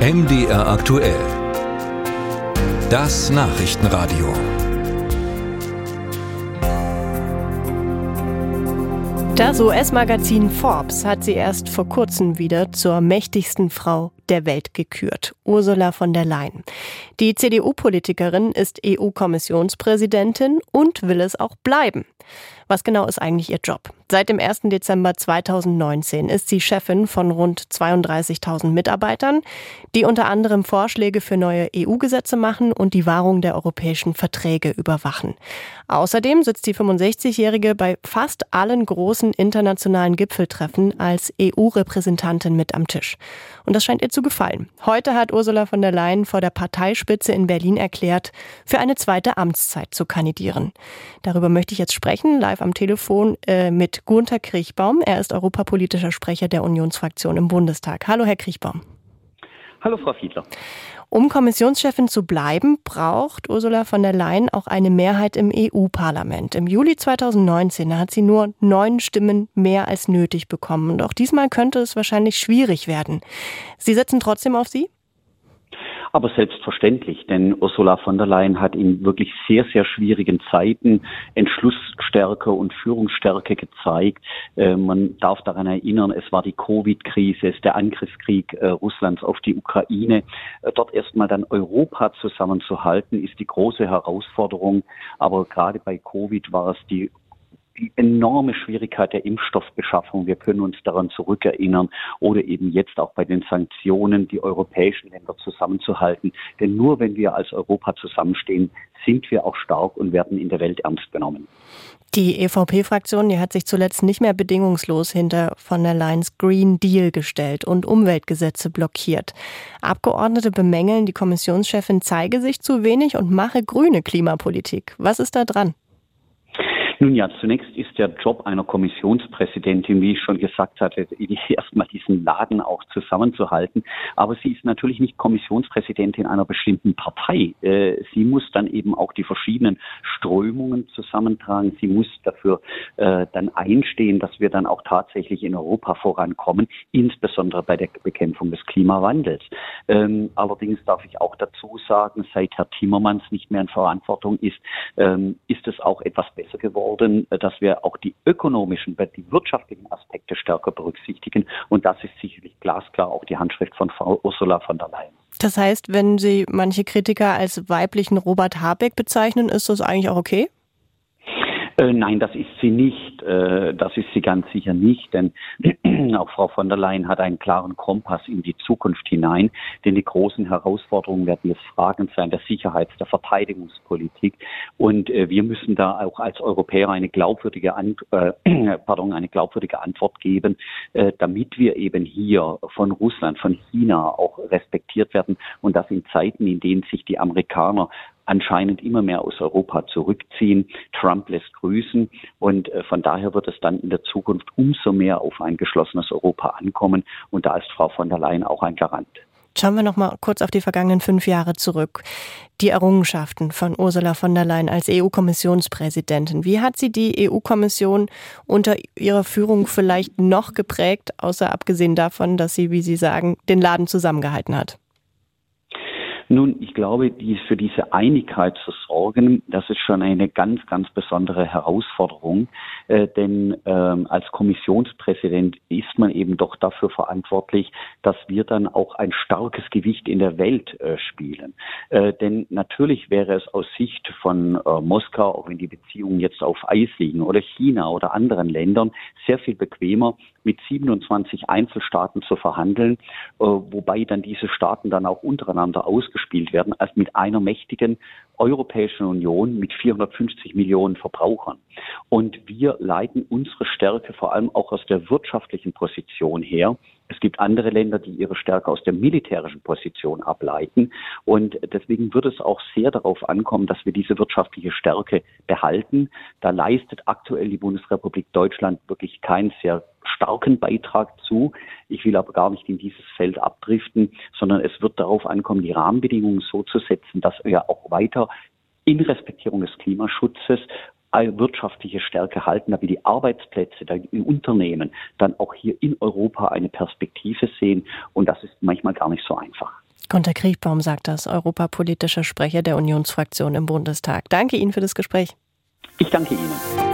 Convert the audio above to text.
MDR aktuell. Das Nachrichtenradio. Das US-Magazin Forbes hat sie erst vor kurzem wieder zur mächtigsten Frau der Welt gekürt, Ursula von der Leyen. Die CDU-Politikerin ist EU-Kommissionspräsidentin und will es auch bleiben. Was genau ist eigentlich ihr Job? Seit dem 1. Dezember 2019 ist sie Chefin von rund 32.000 Mitarbeitern, die unter anderem Vorschläge für neue EU-Gesetze machen und die Wahrung der europäischen Verträge überwachen. Außerdem sitzt die 65-Jährige bei fast allen großen internationalen Gipfeltreffen als EU-Repräsentantin mit am Tisch. Und das scheint ihr zu gefallen. Heute hat Ursula von der Leyen vor der Parteispitze in Berlin erklärt, für eine zweite Amtszeit zu kandidieren. Darüber möchte ich jetzt sprechen, live am Telefon äh, mit Gunther Kriechbaum. Er ist europapolitischer Sprecher der Unionsfraktion im Bundestag. Hallo, Herr Kriechbaum. Hallo, Frau Fiedler. Um Kommissionschefin zu bleiben, braucht Ursula von der Leyen auch eine Mehrheit im EU-Parlament. Im Juli 2019 hat sie nur neun Stimmen mehr als nötig bekommen. Und auch diesmal könnte es wahrscheinlich schwierig werden. Sie setzen trotzdem auf sie? Aber selbstverständlich, denn Ursula von der Leyen hat in wirklich sehr, sehr schwierigen Zeiten Entschlussstärke und Führungsstärke gezeigt. Äh, man darf daran erinnern, es war die Covid-Krise, es ist der Angriffskrieg äh, Russlands auf die Ukraine. Äh, dort erstmal dann Europa zusammenzuhalten, ist die große Herausforderung. Aber gerade bei Covid war es die die enorme Schwierigkeit der Impfstoffbeschaffung. Wir können uns daran zurückerinnern oder eben jetzt auch bei den Sanktionen die europäischen Länder zusammenzuhalten. Denn nur wenn wir als Europa zusammenstehen, sind wir auch stark und werden in der Welt ernst genommen. Die EVP-Fraktion, die hat sich zuletzt nicht mehr bedingungslos hinter von der Leyen's Green Deal gestellt und Umweltgesetze blockiert. Abgeordnete bemängeln, die Kommissionschefin zeige sich zu wenig und mache grüne Klimapolitik. Was ist da dran? Nun ja, zunächst ist der Job einer Kommissionspräsidentin, wie ich schon gesagt hatte, erstmal diesen Laden auch zusammenzuhalten. Aber sie ist natürlich nicht Kommissionspräsidentin einer bestimmten Partei. Äh, sie muss dann eben auch die verschiedenen Strömungen zusammentragen. Sie muss dafür äh, dann einstehen, dass wir dann auch tatsächlich in Europa vorankommen, insbesondere bei der Bekämpfung des Klimawandels. Ähm, allerdings darf ich auch dazu sagen, seit Herr Timmermans nicht mehr in Verantwortung ist, ähm, ist es auch etwas besser geworden worden, dass wir auch die ökonomischen, die wirtschaftlichen Aspekte stärker berücksichtigen. Und das ist sicherlich glasklar auch die Handschrift von Frau Ursula von der Leyen. Das heißt, wenn Sie manche Kritiker als weiblichen Robert Habeck bezeichnen, ist das eigentlich auch okay? Äh, nein, das ist sie nicht. Äh, das ist sie ganz sicher nicht, denn auch Frau von der Leyen hat einen klaren Kompass in die Zukunft hinein, denn die großen Herausforderungen werden jetzt Fragen sein der Sicherheits-, der Verteidigungspolitik. Und äh, wir müssen da auch als Europäer eine glaubwürdige, An äh, pardon, eine glaubwürdige Antwort geben, damit wir eben hier von Russland, von China auch respektiert werden und das in Zeiten, in denen sich die Amerikaner anscheinend immer mehr aus Europa zurückziehen. Trump lässt grüßen und äh, von daher wird es dann in der Zukunft umso mehr auf ein geschlossenes Europa ankommen und da ist Frau von der Leyen auch ein Garant. Schauen wir noch mal kurz auf die vergangenen fünf Jahre zurück. Die Errungenschaften von Ursula von der Leyen als EU-Kommissionspräsidentin. Wie hat sie die EU-Kommission unter ihrer Führung vielleicht noch geprägt, außer abgesehen davon, dass sie, wie Sie sagen, den Laden zusammengehalten hat? Nun, ich glaube, dies, für diese Einigkeit zu sorgen, das ist schon eine ganz, ganz besondere Herausforderung. Äh, denn ähm, als Kommissionspräsident ist man eben doch dafür verantwortlich, dass wir dann auch ein starkes Gewicht in der Welt äh, spielen. Äh, denn natürlich wäre es aus Sicht von äh, Moskau, auch wenn die Beziehungen jetzt auf Eis liegen, oder China oder anderen Ländern, sehr viel bequemer, mit 27 Einzelstaaten zu verhandeln, äh, wobei dann diese Staaten dann auch untereinander ausgespielt ausgespielt werden als mit einer mächtigen Europäischen Union mit 450 Millionen Verbrauchern. Und wir leiten unsere Stärke vor allem auch aus der wirtschaftlichen Position her. Es gibt andere Länder, die ihre Stärke aus der militärischen Position ableiten. Und deswegen wird es auch sehr darauf ankommen, dass wir diese wirtschaftliche Stärke behalten. Da leistet aktuell die Bundesrepublik Deutschland wirklich keinen sehr starken Beitrag zu. Ich will aber gar nicht in dieses Feld abdriften, sondern es wird darauf ankommen, die Rahmenbedingungen so zu setzen, dass wir auch weiter in Respektierung des Klimaschutzes wirtschaftliche Stärke halten, damit die Arbeitsplätze die Unternehmen dann auch hier in Europa eine Perspektive sehen. Und das ist manchmal gar nicht so einfach. Gunter Kriechbaum sagt das, europapolitischer Sprecher der Unionsfraktion im Bundestag. Danke Ihnen für das Gespräch. Ich danke Ihnen.